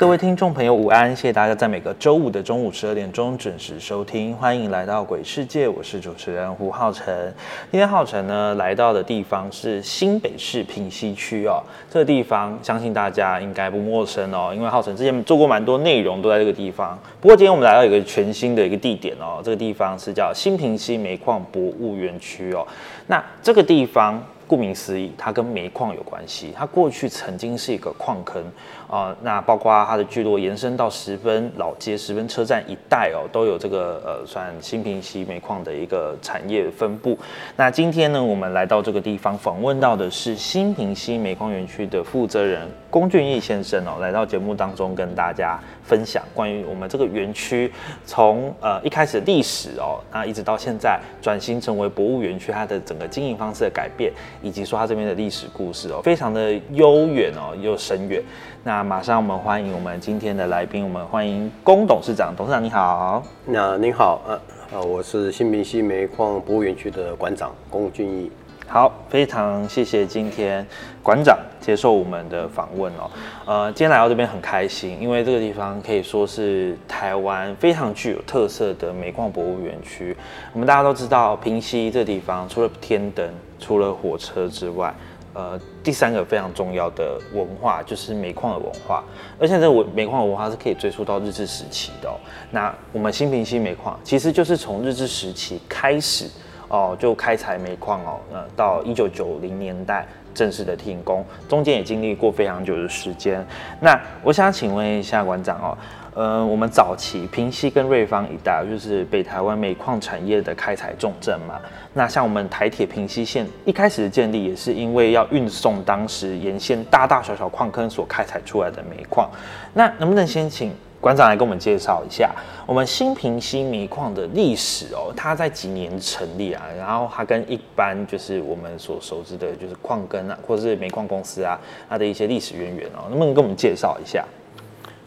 各位听众朋友，午安！谢谢大家在每个周五的中午十二点钟准时收听，欢迎来到鬼世界，我是主持人胡浩辰。今天浩辰呢来到的地方是新北市平西区哦，这个地方相信大家应该不陌生哦，因为浩辰之前做过蛮多内容都在这个地方。不过今天我们来到一个全新的一个地点哦，这个地方是叫新平西煤矿博物园区哦。那这个地方顾名思义，它跟煤矿有关系，它过去曾经是一个矿坑。啊，那包括它的聚落延伸到十分老街、十分车站一带哦，都有这个呃，算新平溪煤矿的一个产业分布。那今天呢，我们来到这个地方访问到的是新平溪煤矿园区的负责人龚俊义先生哦，来到节目当中跟大家分享关于我们这个园区从呃一开始历史哦，那一直到现在转型成为博物园区，它的整个经营方式的改变，以及说它这边的历史故事哦，非常的悠远哦，又深远。那马上我们欢迎我们今天的来宾，我们欢迎龚董事长。董事长你好。那您好，呃呃，我是新平西煤矿博物园区的馆长龚俊义。好，非常谢谢今天馆长接受我们的访问哦。呃，今天来到这边很开心，因为这个地方可以说是台湾非常具有特色的煤矿博物园区。我们大家都知道，平溪这地方除了天灯、除了火车之外，呃，第三个非常重要的文化就是煤矿的文化，而且这个煤矿文化是可以追溯到日治时期的。那我们新平溪煤矿其实就是从日治时期开始哦，就开采煤矿哦，那到一九九零年代正式的停工，中间也经历过非常久的时间。那我想请问一下馆长哦。呃，我们早期平溪跟瑞芳一带，就是北台湾煤矿产业的开采重镇嘛。那像我们台铁平溪线一开始的建立，也是因为要运送当时沿线大大小小矿坑所开采出来的煤矿。那能不能先请馆长来跟我们介绍一下我们新平溪煤矿的历史哦？它在几年成立啊？然后它跟一般就是我们所熟知的，就是矿根啊，或者是煤矿公司啊，它的一些历史渊源哦，能不能跟我们介绍一下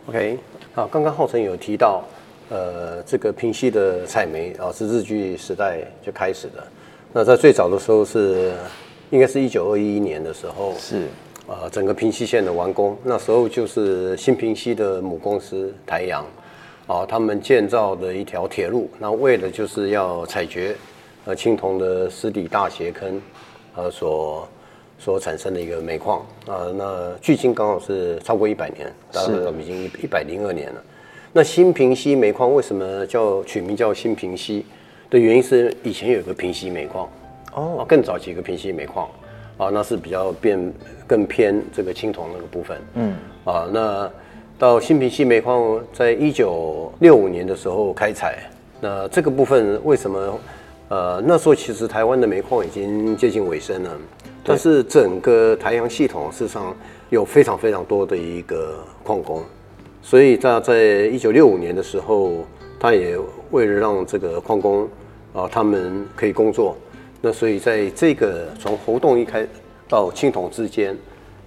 ？OK。好，刚刚浩辰有提到，呃，这个平溪的采煤啊，是日据时代就开始的。那在最早的时候是，应该是一九二一年的时候，是，呃，整个平溪线的完工，那时候就是新平溪的母公司台阳，啊，他们建造的一条铁路，那为了就是要采掘，呃，青铜的湿底大斜坑，呃，所。所产生的一个煤矿啊，那距今刚好是超过一百年，大概已经一一百零二年了。那新平溪煤矿为什么叫取名叫新平溪的原因是以前有一个平溪煤矿哦，更早几个平溪煤矿啊，那是比较变更偏这个青铜那个部分。嗯啊，那到新平溪煤矿在一九六五年的时候开采，那这个部分为什么？呃，那时候其实台湾的煤矿已经接近尾声了。但是整个台阳系统事实上有非常非常多的一个矿工，所以在在一九六五年的时候，他也为了让这个矿工啊他们可以工作，那所以在这个从活动一开到青铜之间，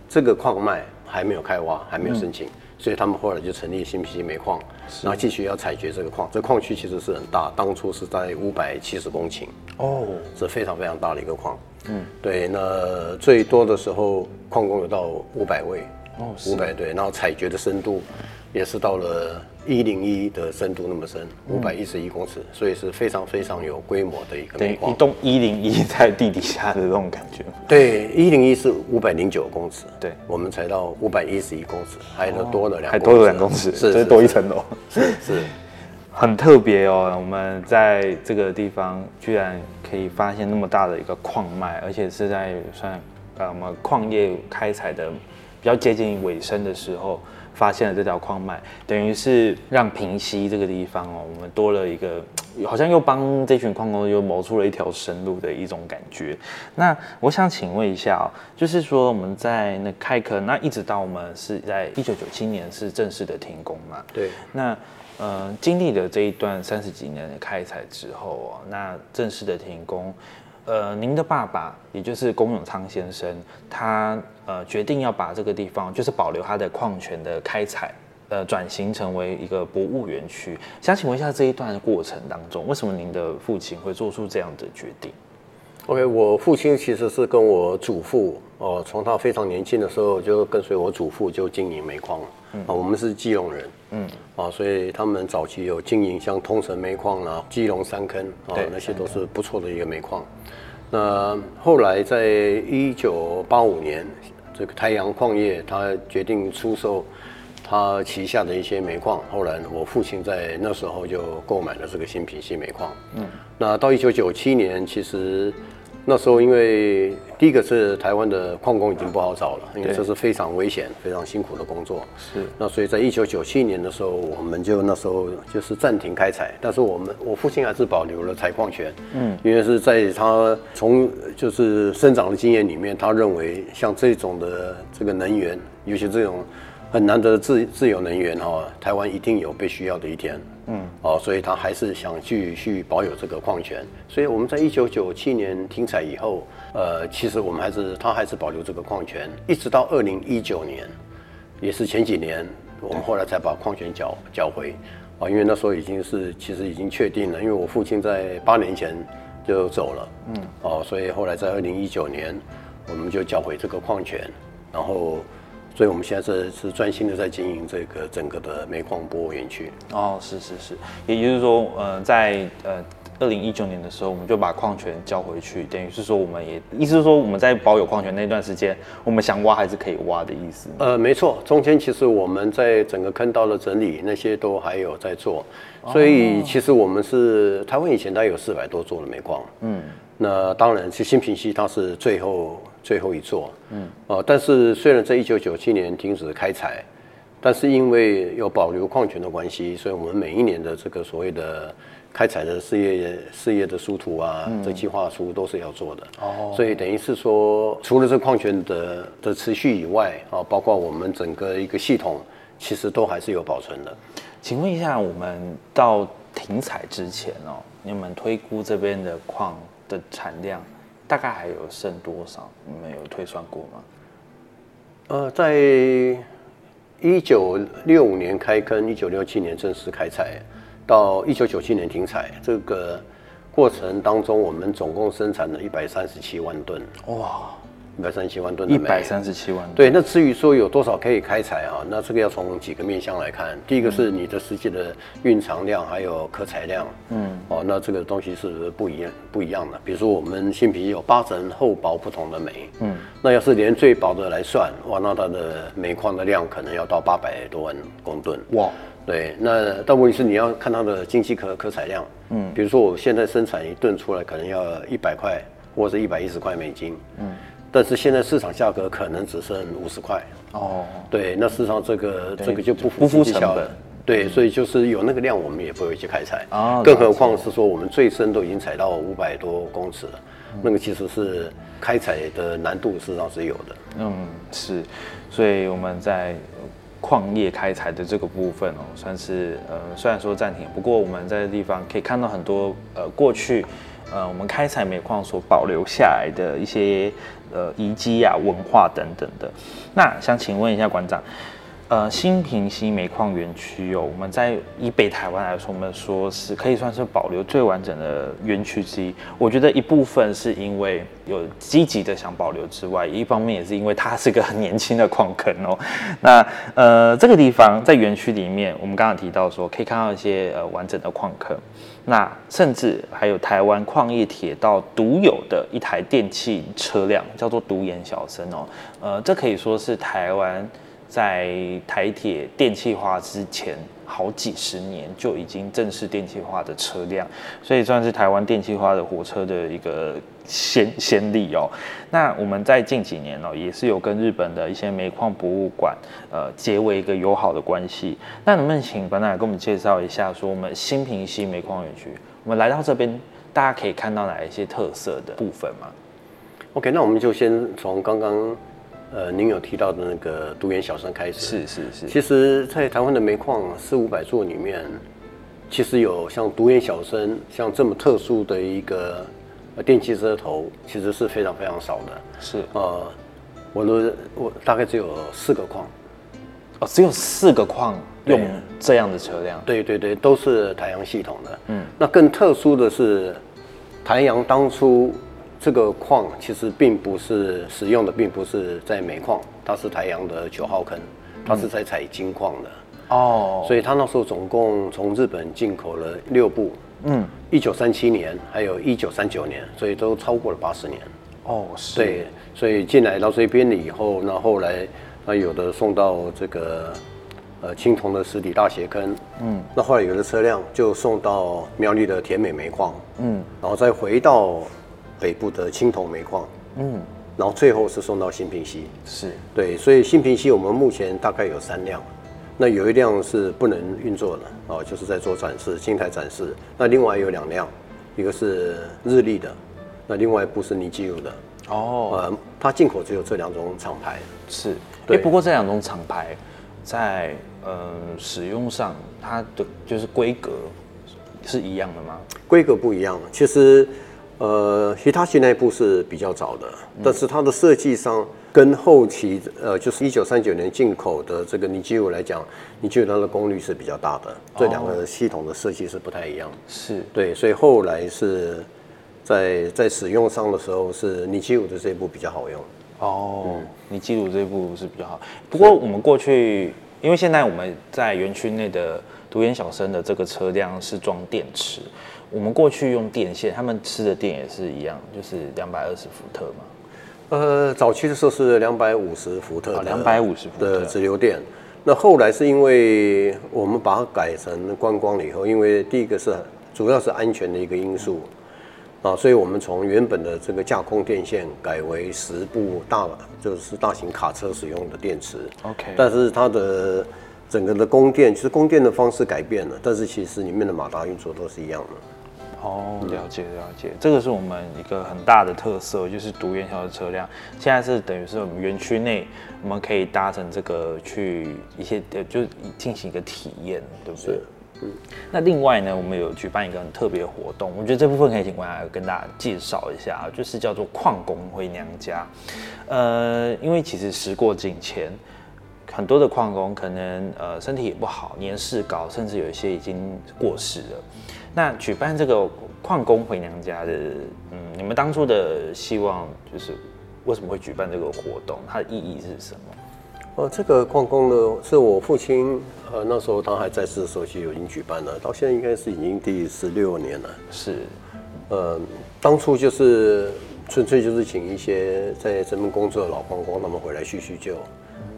这个矿脉还没有开挖，还没有申请，所以他们后来就成立新皮煤矿，然后继续要采掘这个矿。这矿区其实是很大，当初是在五百七十公顷哦，是非常非常大的一个矿。嗯，对，那最多的时候矿工有到五百位，哦，五百对，然后采掘的深度也是到了一零一的深度那么深，五百一十一公尺，所以是非常非常有规模的一个。对，一栋一零一在地底下的这种感觉。对，一零一是五百零九公尺，对，我们才到五百一十一公尺，还多了两，还多了两公尺，是是多一层楼，是是。很特别哦，我们在这个地方居然可以发现那么大的一个矿脉，而且是在算呃我们矿业开采的比较接近尾声的时候。发现了这条矿脉，等于是让平溪这个地方哦，我们多了一个，好像又帮这群矿工又谋出了一条生路的一种感觉。那我想请问一下哦，就是说我们在那开坑，那一直到我们是在一九九七年是正式的停工嘛？对。那呃，经历了这一段三十几年的开采之后哦，那正式的停工。呃，您的爸爸，也就是龚永昌先生，他呃决定要把这个地方，就是保留他的矿权的开采，呃，转型成为一个博物园区。想请问一下，这一段过程当中，为什么您的父亲会做出这样的决定？OK，我父亲其实是跟我祖父，哦，从他非常年轻的时候就跟随我祖父就经营煤矿了。啊，我们是基隆人，嗯，啊，所以他们早期有经营像通城煤矿啊、基隆三坑啊，那些都是不错的一个煤矿。那后来在一九八五年，这个太阳矿业他决定出售他旗下的一些煤矿，后来我父亲在那时候就购买了这个新品系煤矿。嗯，那到一九九七年，其实。那时候，因为第一个是台湾的矿工已经不好找了，因为这是非常危险、非常辛苦的工作。是。那所以在一九九七年的时候，我们就那时候就是暂停开采，但是我们我父亲还是保留了采矿权。嗯。因为是在他从就是生长的经验里面，他认为像这种的这个能源，尤其这种。很难得的自自由能源哈，台湾一定有被需要的一天，嗯，哦，所以他还是想继续保有这个矿权。所以我们在一九九七年停采以后，呃，其实我们还是他还是保留这个矿权，一直到二零一九年，也是前几年，我们后来才把矿权缴缴回，啊，因为那时候已经是其实已经确定了，因为我父亲在八年前就走了，嗯，哦，所以后来在二零一九年，我们就缴回这个矿权，然后。所以，我们现在是是专心的在经营这个整个的煤矿博物园区。哦，是是是，也就是说，呃，在呃二零一九年的时候，我们就把矿权交回去，等于是说，我们也意思是说，我们在保有矿权那段时间，我们想挖还是可以挖的意思。呃，没错，中间其实我们在整个坑道的整理那些都还有在做，所以其实我们是台湾以前大概有四百多座的煤矿。嗯。那当然，其实新平溪它是最后最后一座，嗯，哦，但是虽然在一九九七年停止开采，但是因为有保留矿权的关系，所以我们每一年的这个所谓的开采的事业事业的书图啊，这计划书都是要做的，哦，所以等于是说，除了这矿权的的持续以外，啊，包括我们整个一个系统，其实都还是有保存的。请问一下，我们到停采之前哦，你们推估这边的矿？的产量大概还有剩多少？你们有推算过吗？呃，在一九六五年开坑，一九六七年正式开采，到一九九七年停采，这个过程当中，我们总共生产了一百三十七万吨。哇！一百三十七万吨的煤，一百三十七万吨。对，那至于说有多少可以开采啊？那这个要从几个面向来看。第一个是你的实际的蕴藏量，还有可采量。嗯，哦，那这个东西是不一样不一样的。比如说我们新皮有八层厚薄不同的煤。嗯，那要是连最薄的来算，哇，那它的煤矿的量可能要到八百多万公吨。哇，对，那但问题是你要看它的经济可可采量。嗯，比如说我现在生产一吨出来，可能要一百块或者一百一十块美金。嗯。但是现在市场价格可能只剩五十块。哦，对，那事实上这个这个就不不符成本，对，所以就是有那个量，我们也不会去开采。啊，更何况是说我们最深都已经采到五百多公尺了，那个其实是开采的难度事实上是有的，嗯，是，所以我们在矿业开采的这个部分哦，算是呃虽然说暂停，不过我们在这地方可以看到很多呃过去呃我们开采煤矿所保留下来的一些。呃，遗迹啊，文化等等的。那想请问一下馆长，呃，新平溪煤矿园区哦，我们在以北台湾来说，我们说是可以算是保留最完整的园区之一。我觉得一部分是因为有积极的想保留之外，一方面也是因为它是个很年轻的矿坑哦。那呃，这个地方在园区里面，我们刚刚提到说可以看到一些呃完整的矿坑。那甚至还有台湾矿业铁道独有的一台电器车辆，叫做独眼小生哦。呃，这可以说是台湾在台铁电气化之前好几十年就已经正式电气化的车辆，所以算是台湾电气化的火车的一个先先例哦。那我们在近几年哦，也是有跟日本的一些煤矿博物馆呃结为一个友好的关系。那能不能请班长来跟我们介绍一下，说我们新平溪煤矿园区，我们来到这边，大家可以看到哪一些特色的部分吗？OK，那我们就先从刚刚呃您有提到的那个独眼小生开始。是是是，其实，在台湾的煤矿四五百座里面，其实有像独眼小生像这么特殊的一个呃电气车头，其实是非常非常少的。是呃，我的我大概只有四个矿，哦，只有四个矿用对这样的车辆，对对对，都是台阳系统的。嗯，那更特殊的是，台阳当初这个矿其实并不是使用的，并不是在煤矿，它是台阳的九号坑，它是在采金矿的。哦，所以他那时候总共从日本进口了六部，嗯，一九三七年，还有一九三九年，所以都超过了八十年。哦是，对，所以进来到这边了以后，那后来那有的送到这个呃青铜的实体大斜坑，嗯，那后来有的车辆就送到苗栗的甜美煤矿，嗯。然后再回到北部的青铜煤矿，嗯然后最后是送到新平溪。是，对，所以新平溪我们目前大概有三辆，那有一辆是不能运作的哦，就是在做展示，青台展示。那另外有两辆，一个是日立的，那另外一部是尼基鲁的。哦呃，它进口只有这两种厂牌。是，哎、对不过这两种厂牌在呃使用上，它的就是规格是一样的吗？规格不一样。其实，呃，Hitachi 那一部是比较早的，但是它的设计上跟后期呃，就是一九三九年进口的这个尼基鲁来讲，尼基鲁它的功率是比较大的，这两个系统的设计是不太一样。是，对，所以后来是在在使用上的时候，是尼基鲁的这一部比较好用。哦，你记录这一部是比较好。不过我们过去，因为现在我们在园区内的独眼小生的这个车辆是装电池，我们过去用电线，他们吃的电也是一样，就是两百二十伏特嘛。呃，早期的时候是两百五十伏特哦的250伏特的直流电，那后来是因为我们把它改成观光了以后，因为第一个是主要是安全的一个因素啊，所以我们从原本的这个架空电线改为十部大就是大型卡车使用的电池。OK 但是它的整个的供电，其实供电的方式改变了，但是其实里面的马达运作都是一样的。哦，了解了解，这个是我们一个很大的特色，就是独院小的车辆，现在是等于是我们园区内我们可以搭乘这个去一些呃，就是进行一个体验，对不对。那另外呢，我们有举办一个很特别的活动，我觉得这部分可以请关来跟大家介绍一下，就是叫做矿工回娘家。呃，因为其实时过境迁。很多的矿工可能呃身体也不好，年事高，甚至有一些已经过世了。那举办这个矿工回娘家的，嗯，你们当初的希望就是为什么会举办这个活动？它的意义是什么？哦，这个矿工呢，是我父亲，呃，那时候他还在世的时候就已经举办了，到现在应该是已经第十六年了。是呃，当初就是纯粹就是请一些在这边工作的老矿工，他们回来叙叙旧。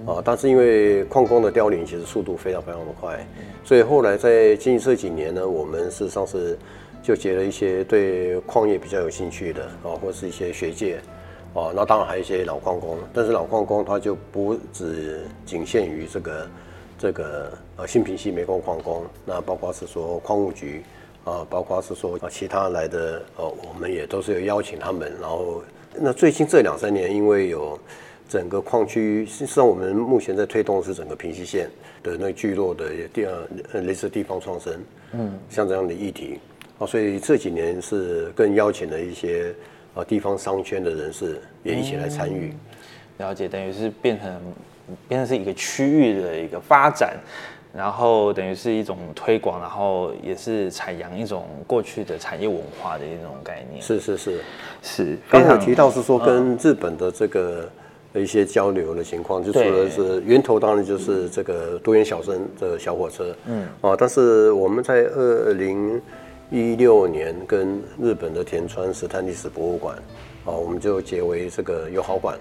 啊，但是因为矿工的凋零其实速度非常非常的快，所以后来在近这几年呢，我们事实上是就结了一些对矿业比较有兴趣的啊，或是一些学界啊，那当然还有一些老矿工，但是老矿工他就不只仅限于这个这个呃新平溪煤矿矿工，那包括是说矿务局啊，包括是说啊其他来的呃，我们也都是有邀请他们，然后那最近这两三年因为有整个矿区，实际上我们目前在推动的是整个平溪县的那个聚落的地呃类似地方创生，嗯，像这样的议题啊，所以这几年是更邀请了一些啊地方商圈的人士也一起来参与。了解，等于是变成变成是一个区域的一个发展，然后等于是一种推广，然后也是采扬一种过去的产业文化的一种概念。是是是，是，刚才有提到是说跟日本的这个一些交流的情况，就除了是源头当然就是这个多元小生的小火车，嗯。啊，但是我们在二零一六年跟日本的田川石炭历史博物馆啊，我们就结为这个友好馆。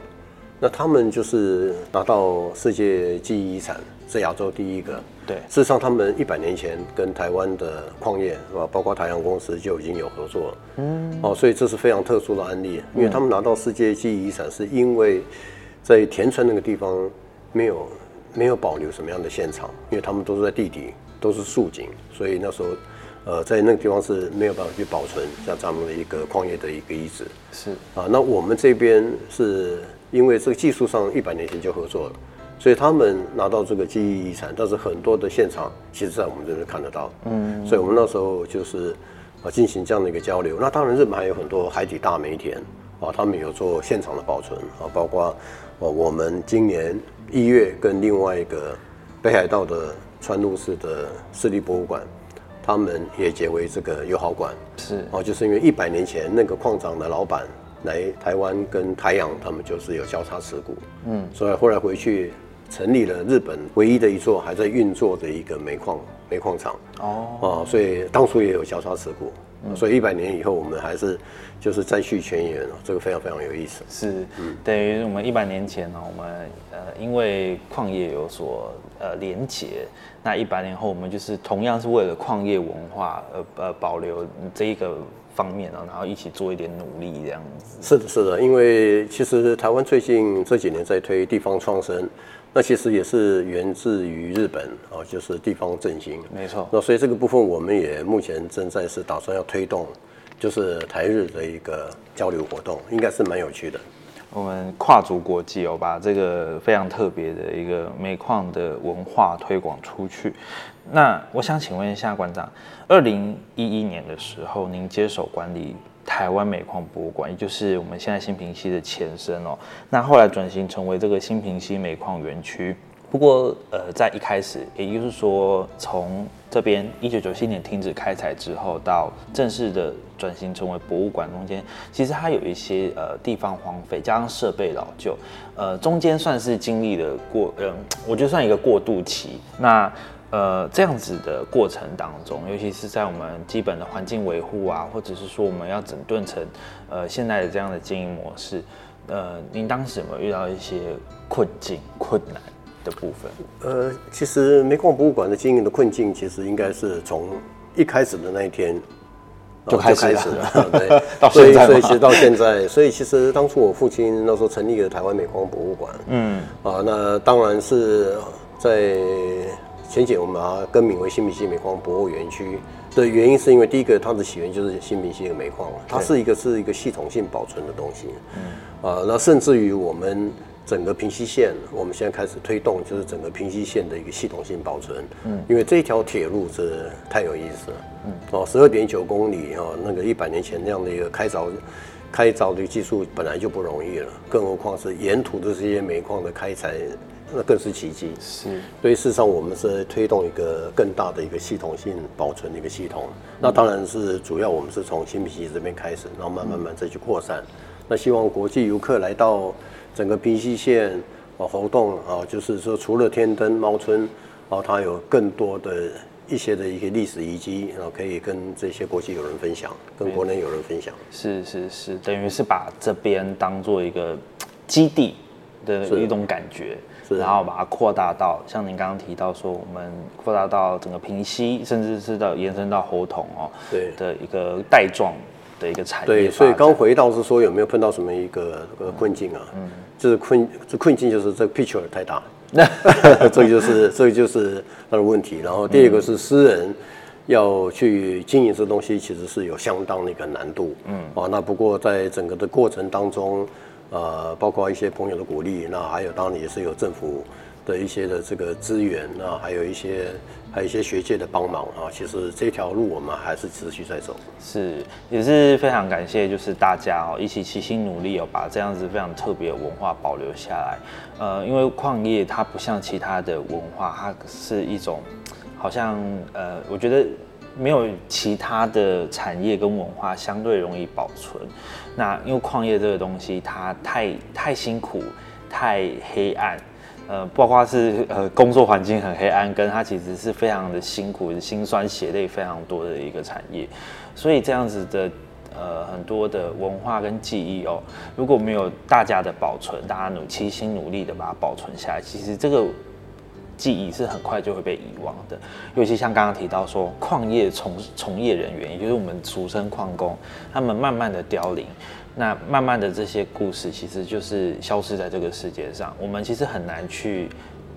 那他们就是拿到世界记忆遗产，是亚洲第一个。对，事实上他们一百年前跟台湾的矿业是吧，包括台阳公司就已经有合作。嗯，哦，所以这是非常特殊的案例，因为他们拿到世界记忆遗产，是因为在田村那个地方没有没有保留什么样的现场，因为他们都是在地底，都是竖井，所以那时候。呃，在那个地方是没有办法去保存像咱们的一个矿业的一个遗址。是啊，那我们这边是因为这个技术上一百年前就合作了，所以他们拿到这个记忆遗产，但是很多的现场其实在我们这边看得到。嗯，所以我们那时候就是啊进行这样的一个交流。那当然，日本还有很多海底大煤田啊，他们有做现场的保存啊，包括哦我们今年一月跟另外一个北海道的川路市的市立博物馆。他们也结为这个友好馆，是。哦，就是因为一百年前那个矿场的老板来台湾跟台阳，他们就是有交叉持股，嗯，所以后来回去成立了日本唯一的一座还在运作的一个煤矿煤矿厂，哦，哦，所以当初也有交叉持股。所以一百年以后，我们还是就是再续前缘哦，这个非常非常有意思。是，等于我们一百年前呢，我们呃因为矿业有所呃连结，那一百年后我们就是同样是为了矿业文化呃呃保留这一个方面呢，然后一起做一点努力这样子。是的，是的，因为其实台湾最近这几年在推地方创生。那其实也是源自于日本哦，就是地方振兴，没错。那所以这个部分我们也目前正在是打算要推动，就是台日的一个交流活动，应该是蛮有趣的。我们跨足国际哦，把这个非常特别的一个煤矿的文化推广出去。那我想请问一下馆长，二零一一年的时候，您接手管理。台湾煤矿博物馆，也就是我们现在新平溪的前身哦。那后来转型成为这个新平溪煤矿园区。不过，呃，在一开始，也就是说，从这边一九九七年停止开采之后，到正式的转型成为博物馆中间，其实它有一些呃地方荒废，加上设备老旧，呃，中间算是经历了过，嗯，我觉得算一个过渡期。那呃，这样子的过程当中，尤其是在我们基本的环境维护啊，或者是说我们要整顿成呃现在的这样的经营模式，呃，您当时有没有遇到一些困境、困难的部分？呃，其实煤矿博物馆的经营的困境，其实应该是从一开始的那一天就开始了，对，所以所以其实到现在，所以其实当初我父亲那时候成立了台湾煤矿博物馆，嗯，啊，那当然是在。前几年我们把它更名为新平溪煤矿博物园区的原因，是因为第一个它的起源就是新平溪的煤矿，它是一个是一个系统性保存的东西。嗯，啊，那甚至于我们整个平溪线，我们现在开始推动，就是整个平溪线的一个系统性保存。嗯，因为这条铁路是太有意思了。嗯，哦，十二点九公里哦，那个一百年前那样的一个开凿开凿的技术本来就不容易了，更何况是沿途的这些煤矿的开采。那更是奇迹，是。所以事实上，我们是推动一个更大的一个系统性保存的一个系统。那当然是主要我们是从新皮溪这边开始，然后慢慢慢再去扩散。那希望国际游客来到整个平溪线啊活动啊，就是说除了天灯猫村，然后它有更多的一些的一些历史遗迹，然后可以跟这些国际友人分享，跟国内友人分享。是是是，等于是把这边当做一个基地的一种感觉。然后把它扩大到像您刚刚提到说，我们扩大到整个平息，甚至是到延伸到喉头哦，对的一个带状的一个产业。对，所以刚回到是说有没有碰到什么一个困境啊？嗯，就是困，这困境就是这 picture 太大，那 这个就是这个就是它的问题。然后第二个是私人要去经营这东西，其实是有相当的一个难度。嗯，啊，那不过在整个的过程当中。呃，包括一些朋友的鼓励，那还有当然也是有政府的一些的这个资源，那还有一些还有一些学界的帮忙啊。其实这条路我们还是持续在走。是，也是非常感谢，就是大家哦一起齐心努力哦，把这样子非常特别的文化保留下来。呃，因为矿业它不像其他的文化，它是一种好像呃，我觉得。没有其他的产业跟文化相对容易保存，那因为矿业这个东西它太太辛苦、太黑暗，呃，包括是呃工作环境很黑暗，跟它其实是非常的辛苦、心酸血泪非常多的一个产业，所以这样子的呃很多的文化跟记忆哦，如果没有大家的保存，大家努齐心努力的把它保存下来，其实这个记忆是很快就会被遗忘的。尤其像刚刚提到说，矿业从从业人员，也就是我们俗称矿工，他们慢慢的凋零，那慢慢的这些故事其实就是消失在这个世界上，我们其实很难去。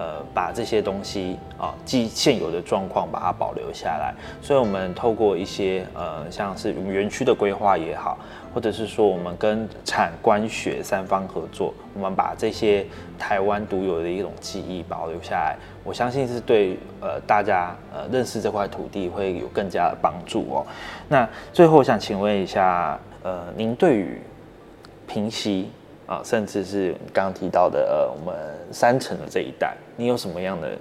呃，把这些东西啊，既现有的状况把它保留下来，所以我们透过一些呃，像是园区的规划也好，或者是说我们跟产官学三方合作，我们把这些台湾独有的一种记忆保留下来，我相信是对呃大家呃认识这块土地会有更加的帮助哦。那最后想请问一下，呃，您对于平息？啊，甚至是刚刚提到的呃，我们三城的这一带，你有什么样的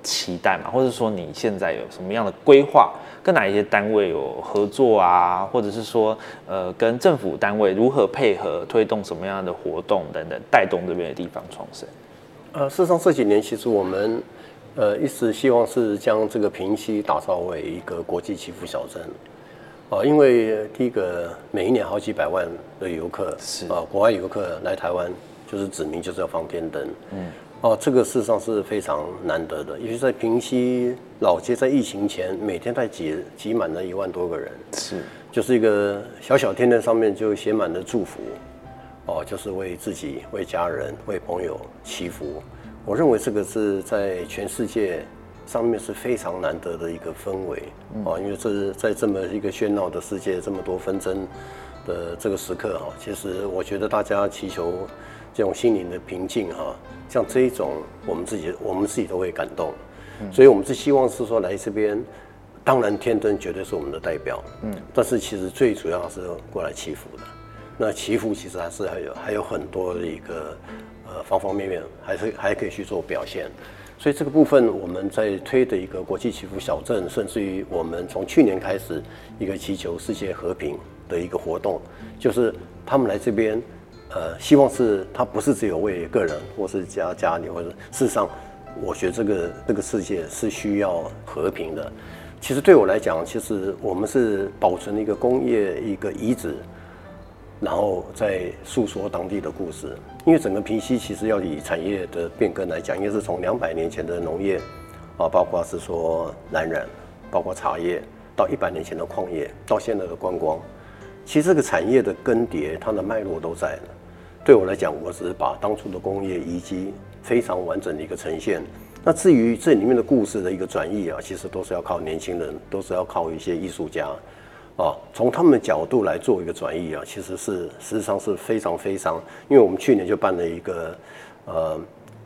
期待吗？或者说你现在有什么样的规划？跟哪一些单位有合作啊？或者是说呃，跟政府单位如何配合推动什么样的活动等等，带动这边的地方创生？呃，事实上这几年其实我们呃一直希望是将这个平溪打造为一个国际祈福小镇。哦，因为第一个，每一年好几百万的游客是啊，国外游客来台湾就是指明就是要放天灯，嗯，哦，这个事实上是非常难得的，尤其在平溪老街，在疫情前每天在挤挤满了一万多个人，是，就是一个小小天灯上面就写满了祝福，哦，就是为自己、为家人、为朋友祈福。我认为这个是在全世界。上面是非常难得的一个氛围啊，因为这是在这么一个喧闹的世界，这么多纷争的这个时刻哈，其实我觉得大家祈求这种心灵的平静哈，像这一种我们自己我们自己都会感动，所以我们是希望是说来这边，当然天灯绝对是我们的代表，嗯，但是其实最主要是过来祈福的，那祈福其实还是还有还有很多的一个呃方方面面，还是还可以去做表现。所以这个部分我们在推的一个国际祈福小镇，甚至于我们从去年开始一个祈求世界和平的一个活动，就是他们来这边，呃，希望是他不是只有为个人或是家家里，或者事实上，我觉得这个这个世界是需要和平的。其实对我来讲，其实我们是保存了一个工业一个遗址。然后再诉说当地的故事，因为整个平溪其实要以产业的变更来讲，应该是从两百年前的农业，啊，包括是说蓝染，包括茶叶，到一百年前的矿业，到现在的观光，其实这个产业的更迭，它的脉络都在了。对我来讲，我只是把当初的工业遗迹非常完整的一个呈现。那至于这里面的故事的一个转译啊，其实都是要靠年轻人，都是要靠一些艺术家。啊，从他们的角度来做一个转移啊，其实是事实上是非常非常，因为我们去年就办了一个，呃，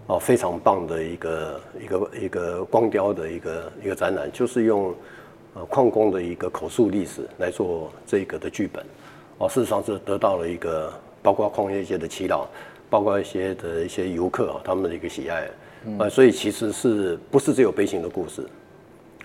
哦非常棒的一个一个一个光雕的一个一个展览，就是用呃矿工的一个口述历史来做这个的剧本，哦，事实上是得到了一个包括矿业界的祈祷，包括一些的一些游客啊他们的一个喜爱，啊，所以其实是不是只有悲情的故事？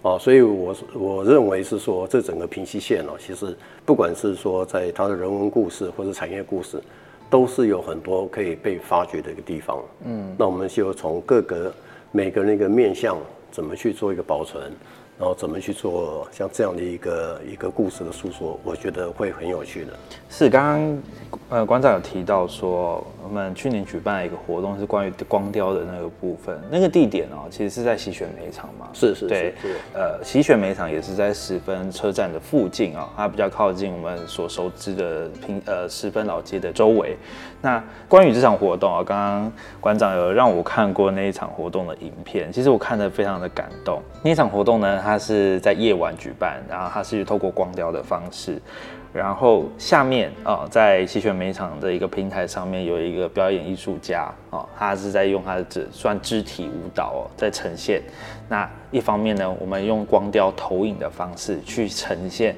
哦，所以我我认为是说，这整个平溪线哦，其实不管是说在它的人文故事或者产业故事，都是有很多可以被发掘的一个地方。嗯，那我们就从各个每个那个面向，怎么去做一个保存。然后怎么去做像这样的一个一个故事的诉说，我觉得会很有趣的。是刚刚呃馆长有提到说，我们去年举办了一个活动，是关于光雕的那个部分。那个地点哦，其实是在喜选煤厂嘛。是是对，呃，喜选煤厂也是在十分车站的附近啊，它比较靠近我们所熟知的平呃十分老街的周围。那关于这场活动啊，刚刚馆长有让我看过那一场活动的影片，其实我看得非常的感动。那一场活动呢？它是在夜晚举办，然后它是透过光雕的方式，然后下面啊，在西泉美场的一个平台上面有一个表演艺术家啊，他是在用他的肢算肢体舞蹈哦，在呈现。那一方面呢，我们用光雕投影的方式去呈现，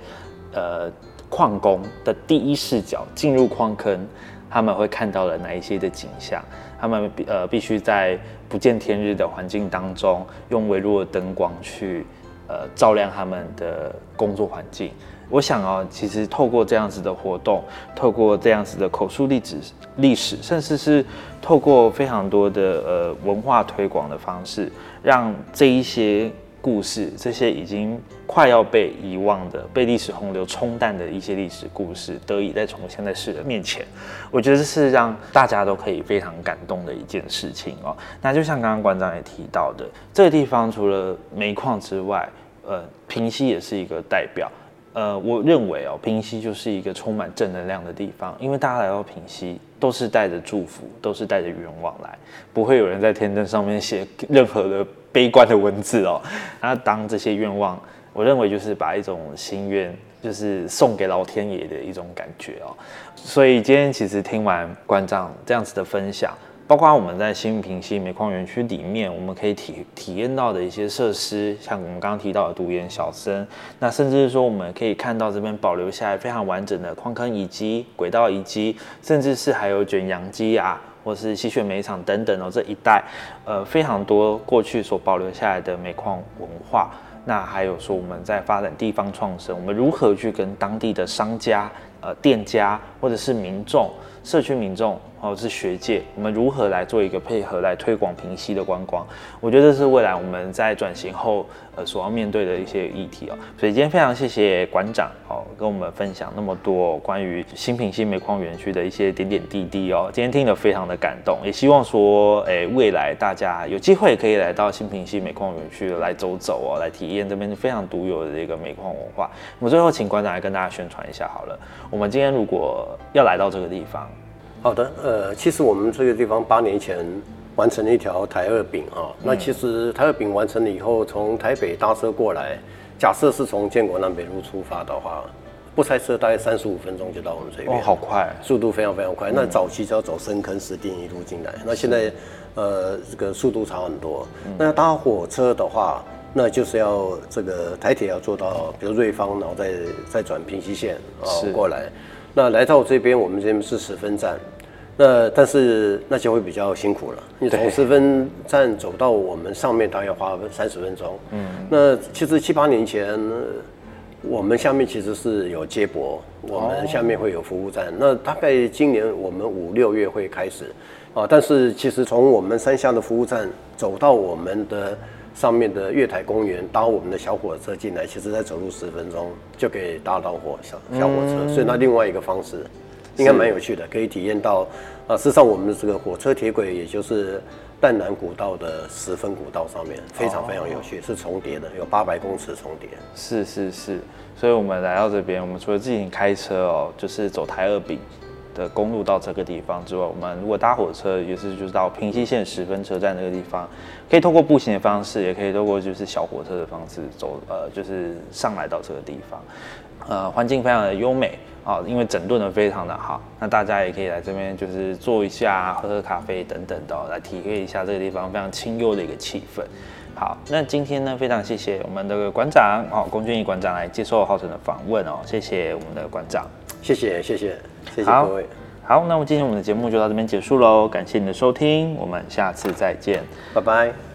呃，矿工的第一视角进入矿坑，他们会看到了哪一些的景象？他们呃必须在不见天日的环境当中，用微弱的灯光去。呃，照亮他们的工作环境。我想啊，其实透过这样子的活动，透过这样子的口述历史、历史，甚至是透过非常多的呃文化推广的方式，让这一些故事，这些已经快要被遗忘的、被历史洪流冲淡的一些历史故事，得以再重现在世人面前。我觉得这是让大家都可以非常感动的一件事情哦。那就像刚刚馆长也提到的，这个地方除了煤矿之外，呃，平溪也是一个代表。呃，我认为哦，平息就是一个充满正能量的地方，因为大家来到平息都是带着祝福，都是带着愿望来，不会有人在天灯上面写 任何的悲观的文字哦。那当这些愿望，我认为就是把一种心愿，就是送给老天爷的一种感觉哦。所以今天其实听完馆长这样子的分享。包括我们在新平溪煤矿园区里面，我们可以体体验到的一些设施，像我们刚刚提到的独眼小生，那甚至是说我们可以看到这边保留下来非常完整的矿坑遗迹、轨道遗迹，甚至是还有卷扬机啊，或是吸血煤厂等等哦，这一带呃非常多过去所保留下来的煤矿文化。那还有说我们在发展地方创生，我们如何去跟当地的商家、呃店家或者是民众。社区民众或者是学界，我们如何来做一个配合来推广平溪的观光？我觉得这是未来我们在转型后呃所要面对的一些议题哦。所以今天非常谢谢馆长哦，跟我们分享那么多关于新平溪煤矿园区的一些点点滴滴哦。今天听得非常的感动，也希望说诶未来大家有机会可以来到新平溪煤矿园区来走走哦，来体验这边非常独有的一个煤矿文化。我们最后请馆长来跟大家宣传一下好了。我们今天如果要来到这个地方。好的，呃，其实我们这个地方八年前完成了一条台二饼啊。那其实台二饼完成了以后，从台北搭车过来，假设是从建国南北路出发的话，不塞车大概三十五分钟就到我们这边。哦，好快，速度非常非常快。那早期就要走深坑石碇一路进来，那现在呃这个速度差很多。那搭火车的话，那就是要这个台铁要做到，比如瑞芳，然后再再转平西线啊过来。那来到这边，我们这边是十分站，那但是那就会比较辛苦了。你从十分站走到我们上面，大概要花三十分钟。嗯，那其实七八年前，我们下面其实是有接驳，我们下面会有服务站。那大概今年我们五六月会开始，啊，但是其实从我们山下的服务站走到我们的。上面的月台公园搭我们的小火车进来，其实再走路十分钟就可以搭到火小小火车，所以那另外一个方式应该蛮有趣的，可以体验到啊，事实上我们的这个火车铁轨，也就是淡南古道的十分古道上面，非常非常有趣，是重叠的，有八百公尺重叠。是是是，所以我们来到这边，我们除了自己开车哦，就是走台二饼。的公路到这个地方之外，我们如果搭火车，也是就是到平溪线十分车站那个地方，可以透过步行的方式，也可以透过就是小火车的方式走，呃，就是上来到这个地方，呃，环境非常的优美啊，因为整顿的非常的好，那大家也可以来这边就是坐一下，喝喝咖啡等等的，来体会一下这个地方非常清幽的一个气氛。好，那今天呢，非常谢谢我们的馆长哦，龚俊义馆长来接受浩辰的访问哦，谢谢我们的馆长，谢谢谢谢。谢谢各位，好，那么今天我们的节目就到这边结束喽，感谢你的收听，我们下次再见，拜拜。